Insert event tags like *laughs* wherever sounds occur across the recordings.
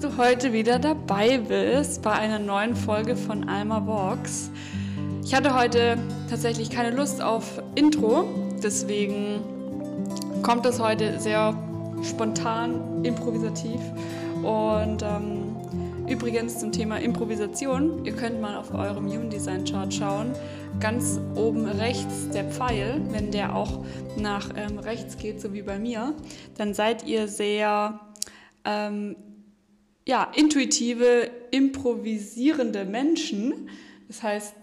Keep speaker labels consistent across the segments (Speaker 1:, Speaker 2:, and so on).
Speaker 1: dass du heute wieder dabei bist bei einer neuen Folge von Alma Walks. Ich hatte heute tatsächlich keine Lust auf Intro, deswegen kommt das heute sehr spontan, improvisativ. Und ähm, übrigens zum Thema Improvisation, ihr könnt mal auf eurem Human Design Chart schauen. Ganz oben rechts der Pfeil, wenn der auch nach ähm, rechts geht, so wie bei mir, dann seid ihr sehr ähm, ja, intuitive, improvisierende Menschen. Das heißt,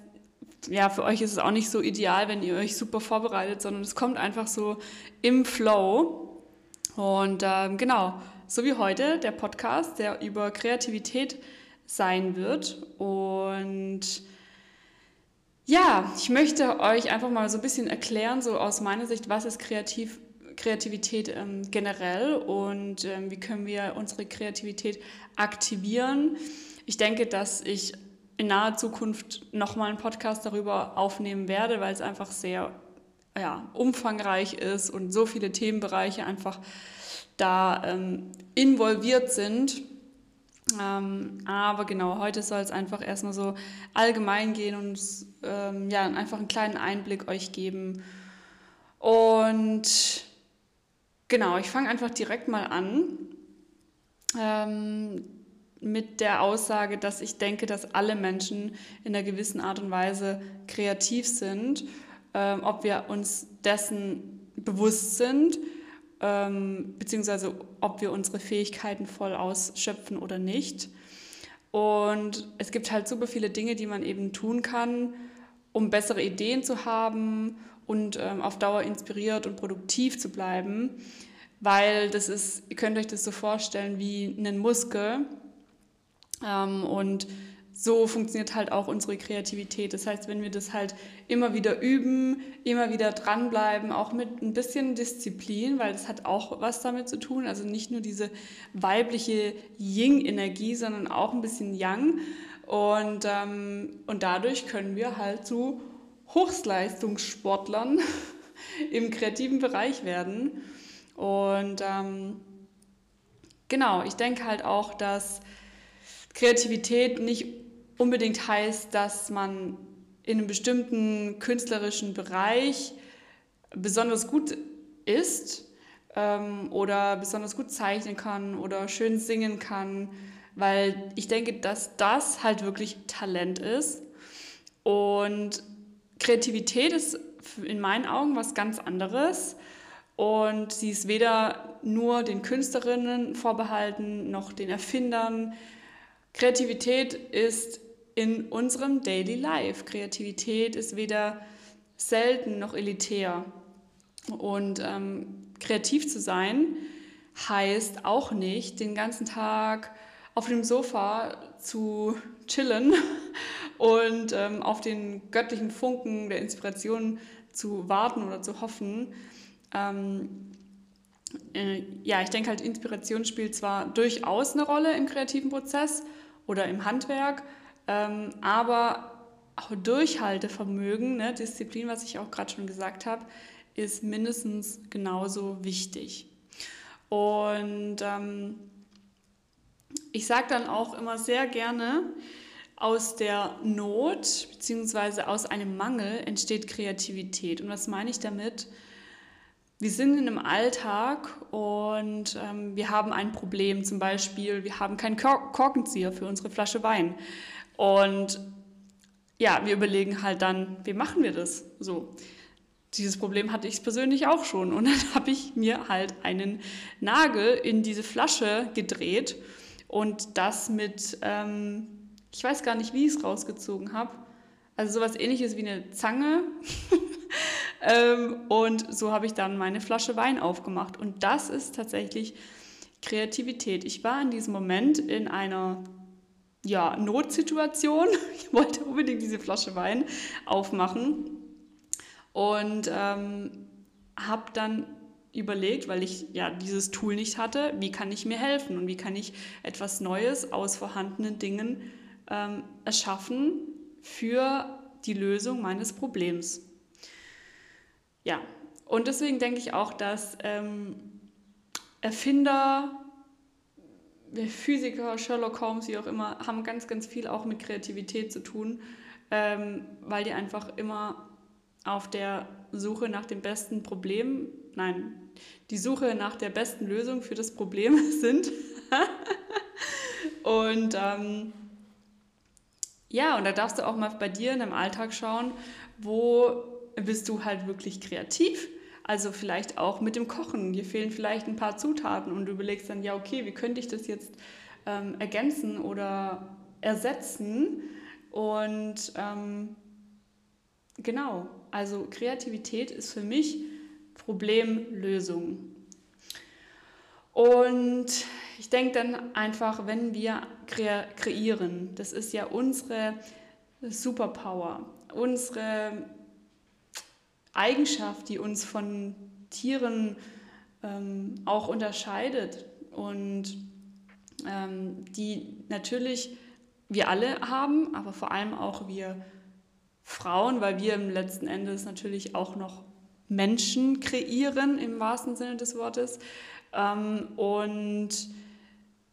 Speaker 1: ja, für euch ist es auch nicht so ideal, wenn ihr euch super vorbereitet, sondern es kommt einfach so im Flow. Und ähm, genau, so wie heute der Podcast, der über Kreativität sein wird. Und ja, ich möchte euch einfach mal so ein bisschen erklären, so aus meiner Sicht, was ist kreativ Kreativität ähm, generell und ähm, wie können wir unsere Kreativität aktivieren. Ich denke, dass ich in naher Zukunft nochmal einen Podcast darüber aufnehmen werde, weil es einfach sehr ja, umfangreich ist und so viele Themenbereiche einfach da ähm, involviert sind. Ähm, aber genau, heute soll es einfach erstmal so allgemein gehen und ähm, ja, einfach einen kleinen Einblick euch geben. Und Genau, ich fange einfach direkt mal an ähm, mit der Aussage, dass ich denke, dass alle Menschen in einer gewissen Art und Weise kreativ sind, ähm, ob wir uns dessen bewusst sind, ähm, beziehungsweise ob wir unsere Fähigkeiten voll ausschöpfen oder nicht. Und es gibt halt super viele Dinge, die man eben tun kann, um bessere Ideen zu haben und ähm, auf Dauer inspiriert und produktiv zu bleiben, weil das ist, ihr könnt euch das so vorstellen wie einen Muskel ähm, und so funktioniert halt auch unsere Kreativität. Das heißt, wenn wir das halt immer wieder üben, immer wieder dranbleiben, auch mit ein bisschen Disziplin, weil das hat auch was damit zu tun. Also nicht nur diese weibliche Ying-Energie, sondern auch ein bisschen Yang. Und, ähm, und dadurch können wir halt zu Hochleistungssportlern *laughs* im kreativen Bereich werden. Und ähm, genau, ich denke halt auch, dass Kreativität nicht unbedingt heißt, dass man in einem bestimmten künstlerischen Bereich besonders gut ist ähm, oder besonders gut zeichnen kann oder schön singen kann, weil ich denke, dass das halt wirklich Talent ist. Und Kreativität ist in meinen Augen was ganz anderes. Und sie ist weder nur den Künstlerinnen vorbehalten, noch den Erfindern. Kreativität ist in unserem Daily Life. Kreativität ist weder selten noch elitär. Und ähm, kreativ zu sein heißt auch nicht, den ganzen Tag auf dem Sofa zu chillen und ähm, auf den göttlichen Funken der Inspiration zu warten oder zu hoffen. Ähm, äh, ja, ich denke halt, Inspiration spielt zwar durchaus eine Rolle im kreativen Prozess oder im Handwerk, ähm, aber auch Durchhaltevermögen, ne, Disziplin, was ich auch gerade schon gesagt habe, ist mindestens genauso wichtig. Und ähm, ich sage dann auch immer sehr gerne, aus der Not bzw. aus einem Mangel entsteht Kreativität. Und was meine ich damit? Wir sind in einem Alltag und ähm, wir haben ein Problem, zum Beispiel, wir haben keinen Korkenzieher für unsere Flasche Wein. Und ja, wir überlegen halt dann, wie machen wir das so? Dieses Problem hatte ich persönlich auch schon. Und *laughs* dann habe ich mir halt einen Nagel in diese Flasche gedreht und das mit, ähm, ich weiß gar nicht, wie ich es rausgezogen habe. Also sowas ähnliches wie eine Zange. *laughs* ähm, und so habe ich dann meine Flasche Wein aufgemacht. Und das ist tatsächlich Kreativität. Ich war in diesem Moment in einer ja, Notsituation. *laughs* Ich wollte unbedingt diese Flasche Wein aufmachen und ähm, habe dann überlegt, weil ich ja dieses Tool nicht hatte, wie kann ich mir helfen und wie kann ich etwas Neues aus vorhandenen Dingen ähm, erschaffen für die Lösung meines Problems. Ja, und deswegen denke ich auch, dass ähm, Erfinder Physiker, Sherlock Holmes, wie auch immer, haben ganz, ganz viel auch mit Kreativität zu tun, ähm, weil die einfach immer auf der Suche nach dem besten Problem, nein, die Suche nach der besten Lösung für das Problem *laughs* sind. und ähm, ja, und da darfst du auch mal bei dir in deinem Alltag schauen, wo bist du halt wirklich kreativ. Also vielleicht auch mit dem Kochen. Dir fehlen vielleicht ein paar Zutaten und du überlegst dann, ja, okay, wie könnte ich das jetzt ähm, ergänzen oder ersetzen? Und ähm, genau, also Kreativität ist für mich Problemlösung. Und ich denke dann einfach, wenn wir kre kreieren, das ist ja unsere Superpower, unsere Eigenschaft, die uns von Tieren ähm, auch unterscheidet und ähm, die natürlich wir alle haben, aber vor allem auch wir Frauen, weil wir im letzten Endes natürlich auch noch Menschen kreieren im wahrsten Sinne des Wortes. Ähm, und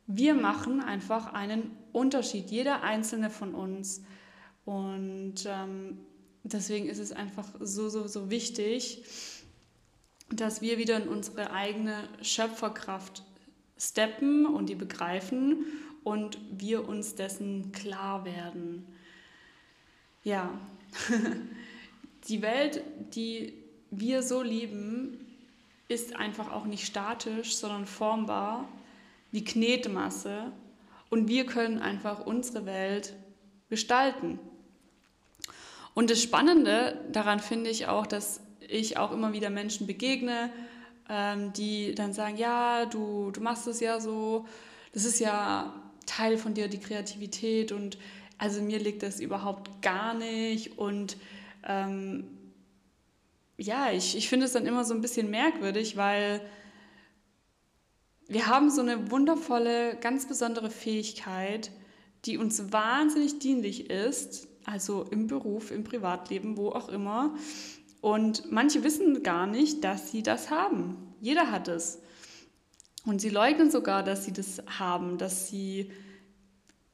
Speaker 1: wir machen einfach einen Unterschied, jeder einzelne von uns. Und ähm, deswegen ist es einfach so, so, so wichtig, dass wir wieder in unsere eigene Schöpferkraft steppen und die begreifen und wir uns dessen klar werden. Ja, *laughs* die Welt, die wir so lieben, ist einfach auch nicht statisch, sondern formbar wie Knetmasse. Und wir können einfach unsere Welt gestalten. Und das Spannende daran finde ich auch, dass ich auch immer wieder Menschen begegne, ähm, die dann sagen, ja, du, du machst es ja so, das ist ja Teil von dir, die Kreativität. Und also mir liegt das überhaupt gar nicht. Und ähm, ja, ich, ich finde es dann immer so ein bisschen merkwürdig, weil wir haben so eine wundervolle, ganz besondere Fähigkeit, die uns wahnsinnig dienlich ist, also im Beruf, im Privatleben, wo auch immer. Und manche wissen gar nicht, dass sie das haben. Jeder hat es. Und sie leugnen sogar, dass sie das haben, dass sie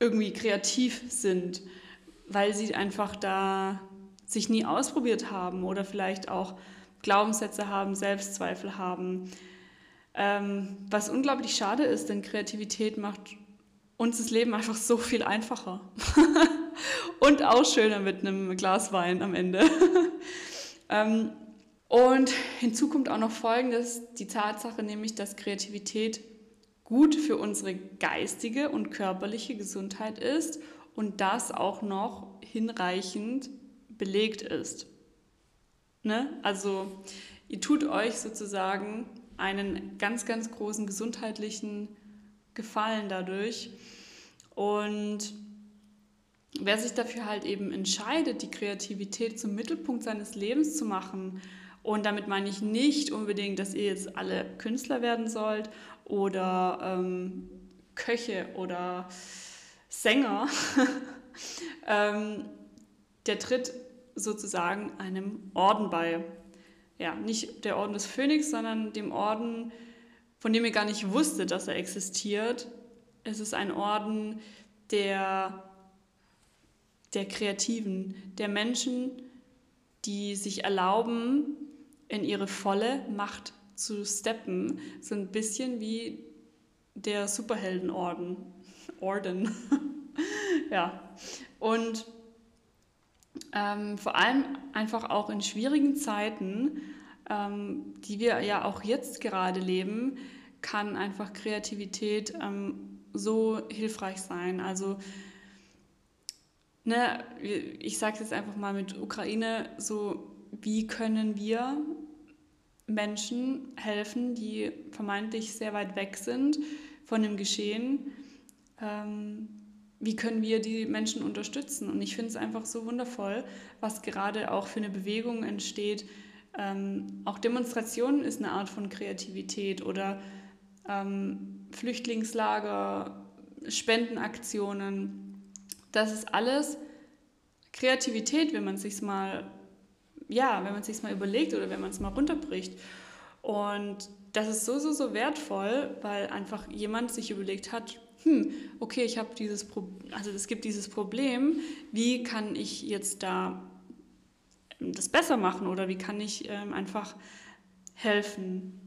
Speaker 1: irgendwie kreativ sind, weil sie einfach da sich nie ausprobiert haben oder vielleicht auch Glaubenssätze haben, Selbstzweifel haben. Ähm, was unglaublich schade ist, denn Kreativität macht uns das Leben einfach so viel einfacher *laughs* und auch schöner mit einem Glas Wein am Ende. *laughs* ähm, und hinzu kommt auch noch Folgendes, die Tatsache nämlich, dass Kreativität gut für unsere geistige und körperliche Gesundheit ist und das auch noch hinreichend belegt ist. Ne? Also ihr tut euch sozusagen einen ganz, ganz großen gesundheitlichen Gefallen dadurch. Und wer sich dafür halt eben entscheidet, die Kreativität zum Mittelpunkt seines Lebens zu machen, und damit meine ich nicht unbedingt, dass ihr jetzt alle Künstler werden sollt oder ähm, Köche oder Sänger, *laughs* ähm, der tritt sozusagen einem Orden bei. Ja, nicht der Orden des Phönix, sondern dem Orden, von dem ihr gar nicht wusstet, dass er existiert. Es ist ein Orden der, der Kreativen, der Menschen, die sich erlauben, in ihre volle Macht zu steppen. So ein bisschen wie der Superheldenorden. *laughs* Orden. *laughs* ja. Und ähm, vor allem einfach auch in schwierigen Zeiten, ähm, die wir ja auch jetzt gerade leben, kann einfach Kreativität ähm, so hilfreich sein. Also ne, ich sage es jetzt einfach mal mit Ukraine, so wie können wir Menschen helfen, die vermeintlich sehr weit weg sind von dem Geschehen, ähm, wie können wir die Menschen unterstützen? Und ich finde es einfach so wundervoll, was gerade auch für eine Bewegung entsteht. Ähm, auch Demonstrationen ist eine Art von Kreativität oder ähm, Flüchtlingslager, Spendenaktionen. Das ist alles Kreativität, wenn man es sich mal, ja, wenn man sich mal überlegt oder wenn man es mal runterbricht. Und das ist so, so, so wertvoll, weil einfach jemand sich überlegt hat, hm, okay, ich habe dieses Pro also es gibt dieses Problem, wie kann ich jetzt da das besser machen oder wie kann ich ähm, einfach helfen?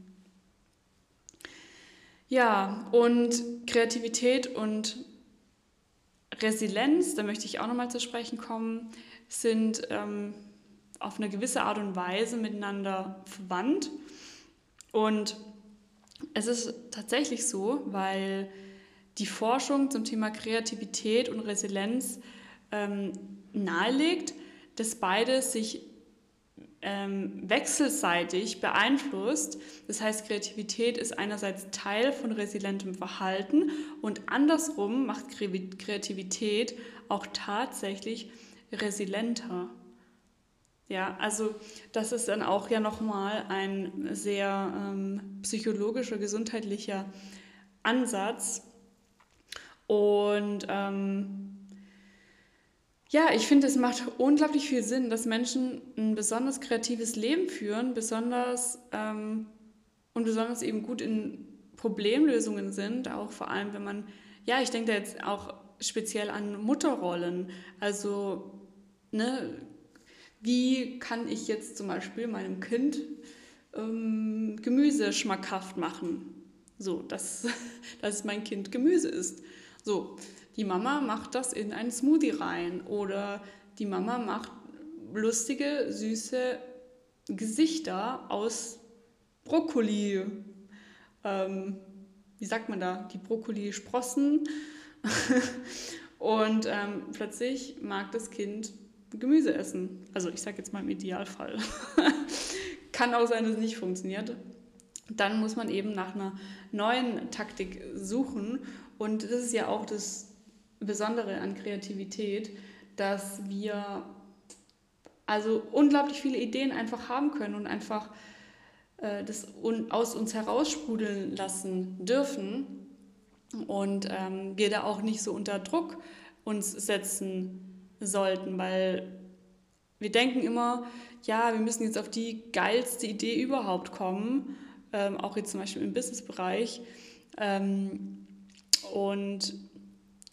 Speaker 1: Ja, und Kreativität und Resilienz, da möchte ich auch nochmal zu sprechen kommen, sind ähm, auf eine gewisse Art und Weise miteinander verwandt. Und es ist tatsächlich so, weil die Forschung zum Thema Kreativität und Resilienz ähm, nahelegt, dass beide sich ähm, wechselseitig beeinflusst. Das heißt, Kreativität ist einerseits Teil von resilientem Verhalten und andersrum macht Kreativität auch tatsächlich resilienter. Ja, also das ist dann auch ja nochmal ein sehr ähm, psychologischer, gesundheitlicher Ansatz. Und ähm, ja, ich finde, es macht unglaublich viel Sinn, dass Menschen ein besonders kreatives Leben führen, besonders ähm, und besonders eben gut in Problemlösungen sind, auch vor allem, wenn man, ja, ich denke da jetzt auch speziell an Mutterrollen. Also, ne, wie kann ich jetzt zum Beispiel meinem Kind ähm, Gemüse schmackhaft machen? So, dass, *laughs* dass mein Kind Gemüse isst. So, die Mama macht das in einen Smoothie rein oder die Mama macht lustige, süße Gesichter aus Brokkoli. Ähm, wie sagt man da? Die Brokkoli-Sprossen. *laughs* und ähm, plötzlich mag das Kind Gemüse essen. Also ich sage jetzt mal im Idealfall. *laughs* Kann auch sein, dass es nicht funktioniert. Dann muss man eben nach einer neuen Taktik suchen. Und das ist ja auch das Besondere an Kreativität, dass wir also unglaublich viele Ideen einfach haben können und einfach äh, das aus uns heraussprudeln lassen dürfen und ähm, wir da auch nicht so unter Druck uns setzen sollten, weil wir denken immer, ja, wir müssen jetzt auf die geilste Idee überhaupt kommen, ähm, auch jetzt zum Beispiel im Businessbereich. Ähm, und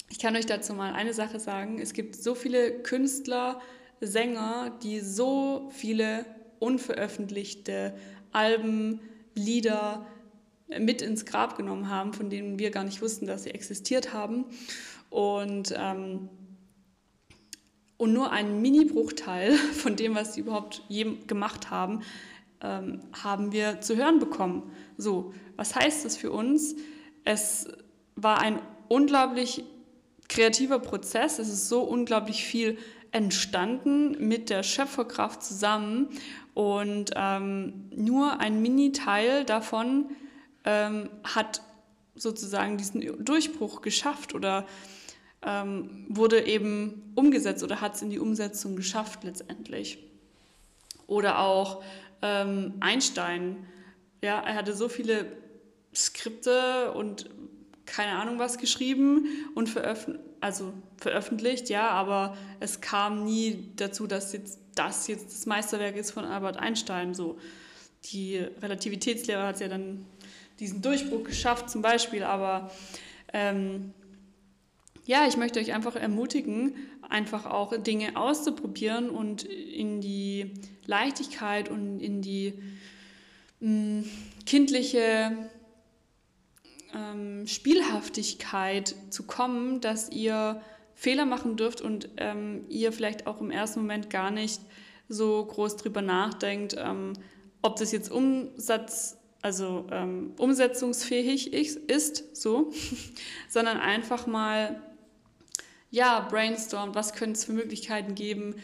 Speaker 1: ich kann euch dazu mal eine Sache sagen. Es gibt so viele Künstler, Sänger, die so viele unveröffentlichte Alben, Lieder mit ins Grab genommen haben, von denen wir gar nicht wussten, dass sie existiert haben. Und, ähm, und nur ein Mini-Bruchteil *laughs* von dem, was sie überhaupt je gemacht haben, ähm, haben wir zu hören bekommen. So, was heißt das für uns? Es war ein unglaublich kreativer Prozess. Es ist so unglaublich viel entstanden mit der Schöpferkraft zusammen und ähm, nur ein Mini-Teil davon ähm, hat sozusagen diesen Durchbruch geschafft oder ähm, wurde eben umgesetzt oder hat es in die Umsetzung geschafft letztendlich. Oder auch ähm, Einstein, ja, er hatte so viele Skripte und keine Ahnung was geschrieben und veröffentlicht, also veröffentlicht, ja, aber es kam nie dazu, dass jetzt das jetzt das Meisterwerk ist von Albert Einstein. So die Relativitätslehre hat ja dann diesen Durchbruch geschafft, zum Beispiel, aber ähm, ja, ich möchte euch einfach ermutigen, einfach auch Dinge auszuprobieren und in die Leichtigkeit und in die mh, kindliche ähm, Spielhaftigkeit zu kommen, dass ihr Fehler machen dürft und ähm, ihr vielleicht auch im ersten Moment gar nicht so groß drüber nachdenkt, ähm, ob das jetzt Umsatz, also ähm, umsetzungsfähig ist, so, *laughs* sondern einfach mal ja brainstormt, was könnte es für Möglichkeiten geben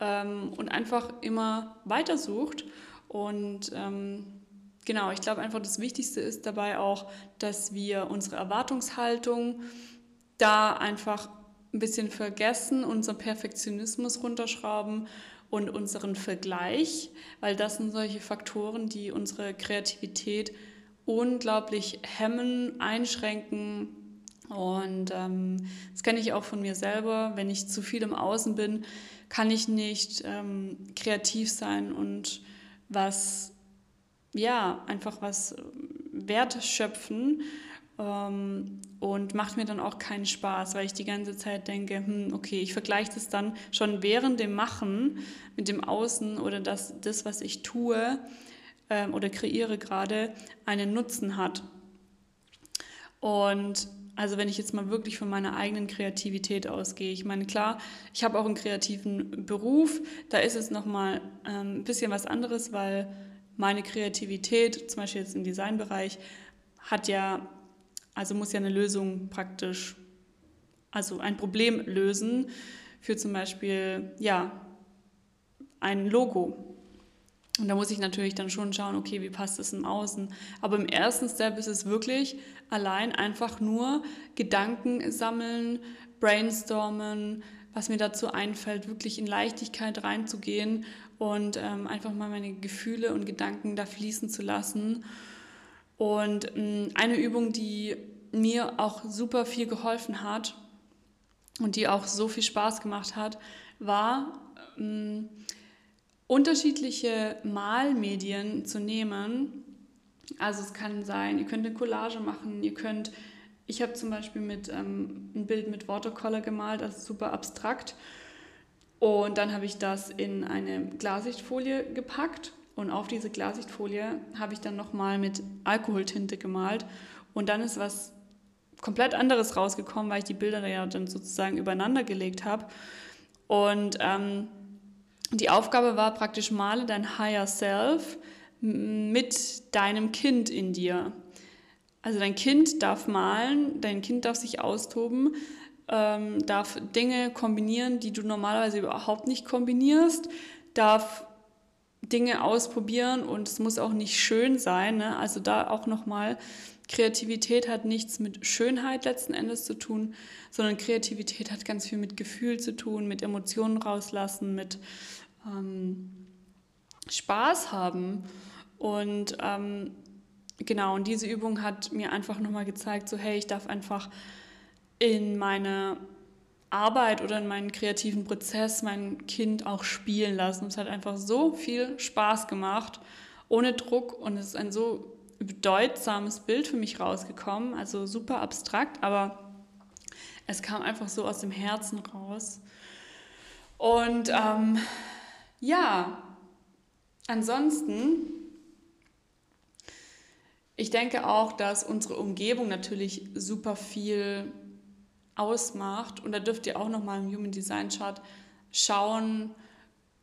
Speaker 1: ähm, und einfach immer weitersucht und ähm, genau, ich glaube einfach, das Wichtigste ist dabei auch, dass wir unsere Erwartungshaltung da einfach ein bisschen vergessen, unseren Perfektionismus runterschrauben und unseren Vergleich, weil das sind solche Faktoren, die unsere Kreativität unglaublich hemmen, einschränken. Und ähm, das kenne ich auch von mir selber. Wenn ich zu viel im Außen bin, kann ich nicht ähm, kreativ sein und was ja, einfach was ähm, Wert schöpfen. ähm, und macht mir dann auch keinen Spaß, weil ich die ganze Zeit denke, hm, okay, ich vergleiche das dann schon während dem Machen mit dem Außen oder dass das, was ich tue ähm, oder kreiere gerade, einen Nutzen hat. Und also wenn ich jetzt mal wirklich von meiner eigenen Kreativität ausgehe. Ich meine, klar, ich habe auch einen kreativen Beruf, da ist es nochmal ähm, ein bisschen was anderes, weil meine Kreativität, zum Beispiel jetzt im Designbereich, hat ja also muss ja eine Lösung praktisch, also ein Problem lösen für zum Beispiel, ja, ein Logo. Und da muss ich natürlich dann schon schauen, okay, wie passt das im Außen. Aber im ersten Step ist es wirklich allein einfach nur Gedanken sammeln, brainstormen, was mir dazu einfällt, wirklich in Leichtigkeit reinzugehen und ähm, einfach mal meine Gefühle und Gedanken da fließen zu lassen und ähm, eine Übung, die mir auch super viel geholfen hat und die auch so viel Spaß gemacht hat, war ähm, unterschiedliche Malmedien zu nehmen. Also es kann sein, ihr könnt eine Collage machen, ihr könnt, ich habe zum Beispiel mit ähm, ein Bild mit Watercolor gemalt, ist super abstrakt. Und dann habe ich das in eine Glassichtfolie gepackt und auf diese Glassichtfolie habe ich dann nochmal mit Alkoholtinte gemalt. Und dann ist was komplett anderes rausgekommen, weil ich die Bilder ja dann sozusagen übereinander gelegt habe. Und ähm, die Aufgabe war praktisch, male dein Higher Self mit deinem Kind in dir. Also dein Kind darf malen, dein Kind darf sich austoben, ähm, darf Dinge kombinieren, die du normalerweise überhaupt nicht kombinierst, darf Dinge ausprobieren und es muss auch nicht schön sein. Ne? Also da auch nochmal, Kreativität hat nichts mit Schönheit letzten Endes zu tun, sondern Kreativität hat ganz viel mit Gefühl zu tun, mit Emotionen rauslassen, mit ähm, Spaß haben. Und ähm, genau, und diese Übung hat mir einfach nochmal gezeigt, so hey, ich darf einfach in meine Arbeit oder in meinen kreativen Prozess mein Kind auch spielen lassen. Es hat einfach so viel Spaß gemacht, ohne Druck und es ist ein so bedeutsames Bild für mich rausgekommen, also super abstrakt, aber es kam einfach so aus dem Herzen raus. Und ähm, ja, ansonsten, ich denke auch, dass unsere Umgebung natürlich super viel ausmacht. Und da dürft ihr auch nochmal im Human Design Chart schauen.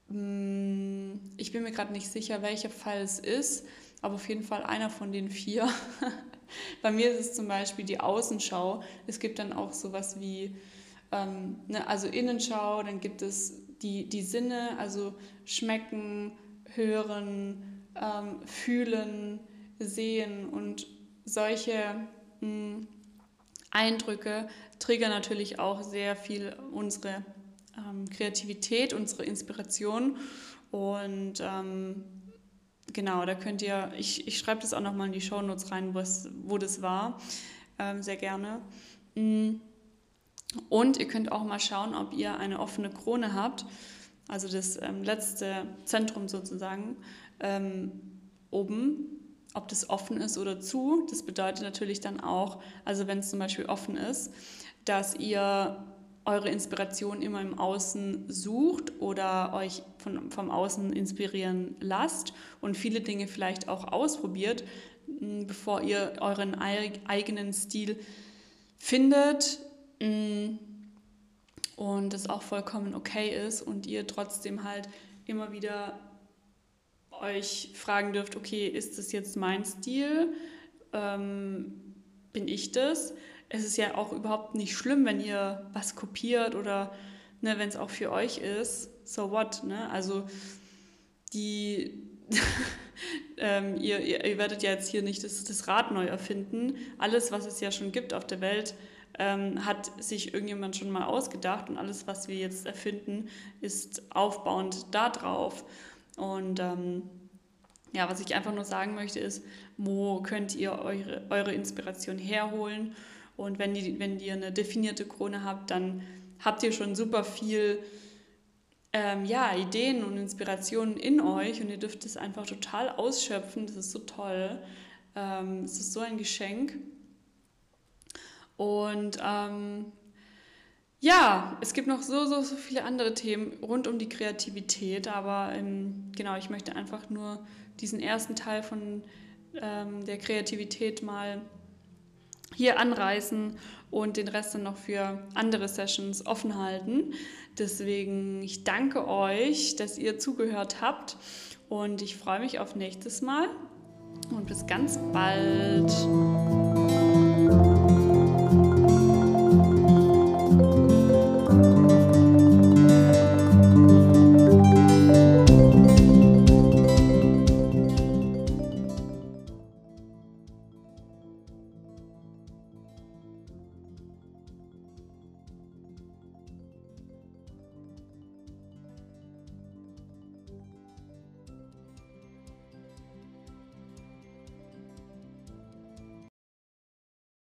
Speaker 1: Hm, ich bin mir gerade nicht sicher, welcher Fall es ist, aber auf jeden Fall einer von den vier. *laughs* Bei mir ist es zum Beispiel die Außenschau. Es gibt dann auch sowas wie, ähm, ne, also Innenschau, dann gibt es die, die Sinne, also schmecken, hören, ähm, fühlen, sehen und solche mh, hm, Eindrücke triggern natürlich auch sehr viel unsere ähm, Kreativität, unsere Inspiration. Und ähm, genau, da könnt ihr, ich, ich schreibe das auch nochmal in die Shownotes rein, wo das war, ähm, sehr gerne. Mm. Und ihr könnt auch mal schauen, ob ihr eine offene Krone habt, also das ähm, letzte Zentrum sozusagen, ähm, oben ob das offen ist oder zu. Das bedeutet natürlich dann auch, also wenn es zum Beispiel offen ist, dass ihr eure Inspiration immer im Außen sucht oder euch von, vom Außen inspirieren lasst und viele Dinge vielleicht auch ausprobiert, bevor ihr euren eigenen Stil findet und das auch vollkommen okay ist und ihr trotzdem halt immer wieder euch fragen dürft, okay, ist das jetzt mein Stil? Ähm, bin ich das? Es ist ja auch überhaupt nicht schlimm, wenn ihr was kopiert oder ne, wenn es auch für euch ist. So what? Ne? Also die *laughs* ähm, ihr, ihr, ihr, werdet ja jetzt hier nicht das, das, Rad neu erfinden. Alles, was es ja schon gibt auf der Welt, ähm, hat sich irgendjemand schon mal ausgedacht und alles, was wir jetzt erfinden, ist aufbauend darauf. Und ähm, ja, was ich einfach nur sagen möchte, ist, wo könnt ihr eure, eure Inspiration herholen? Und wenn, die, wenn ihr eine definierte Krone habt, dann habt ihr schon super viel ähm, ja, Ideen und Inspirationen in euch und ihr dürft es einfach total ausschöpfen. Das ist so toll. Ähm, es ist so ein Geschenk. Und ähm, ja, es gibt noch so, so, so viele andere Themen rund um die Kreativität, aber ähm, genau, ich möchte einfach nur diesen ersten Teil von ähm, der Kreativität mal hier anreißen und den Rest dann noch für andere Sessions offen halten. Deswegen, ich danke euch, dass ihr zugehört habt und ich freue mich auf nächstes Mal und bis ganz bald.